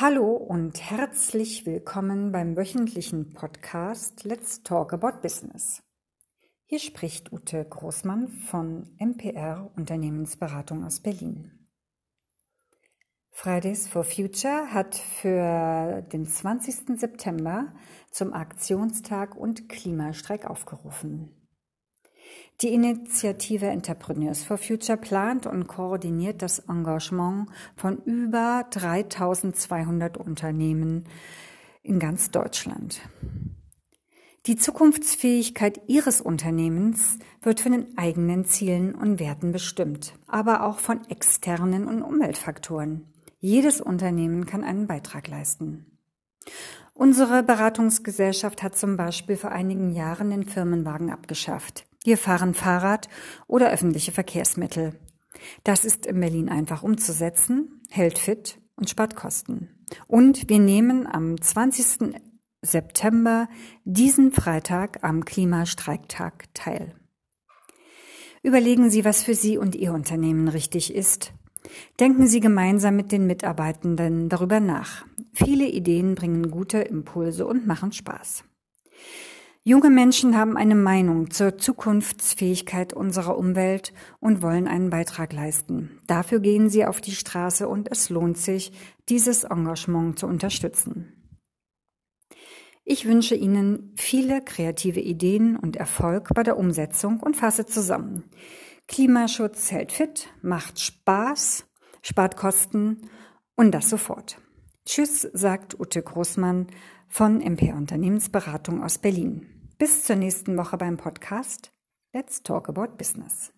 Hallo und herzlich willkommen beim wöchentlichen Podcast Let's Talk About Business. Hier spricht Ute Großmann von MPR Unternehmensberatung aus Berlin. Fridays for Future hat für den 20. September zum Aktionstag und Klimastreik aufgerufen. Die Initiative Entrepreneurs for Future plant und koordiniert das Engagement von über 3200 Unternehmen in ganz Deutschland. Die Zukunftsfähigkeit Ihres Unternehmens wird von den eigenen Zielen und Werten bestimmt, aber auch von externen und Umweltfaktoren. Jedes Unternehmen kann einen Beitrag leisten. Unsere Beratungsgesellschaft hat zum Beispiel vor einigen Jahren den Firmenwagen abgeschafft. Wir fahren Fahrrad oder öffentliche Verkehrsmittel. Das ist in Berlin einfach umzusetzen, hält fit und spart Kosten. Und wir nehmen am 20. September diesen Freitag am Klimastreiktag teil. Überlegen Sie, was für Sie und Ihr Unternehmen richtig ist. Denken Sie gemeinsam mit den Mitarbeitenden darüber nach. Viele Ideen bringen gute Impulse und machen Spaß. Junge Menschen haben eine Meinung zur Zukunftsfähigkeit unserer Umwelt und wollen einen Beitrag leisten. Dafür gehen sie auf die Straße und es lohnt sich, dieses Engagement zu unterstützen. Ich wünsche Ihnen viele kreative Ideen und Erfolg bei der Umsetzung und fasse zusammen. Klimaschutz hält fit, macht Spaß, spart Kosten und das sofort. Tschüss, sagt Ute Großmann von MP Unternehmensberatung aus Berlin. Bis zur nächsten Woche beim Podcast Let's Talk About Business.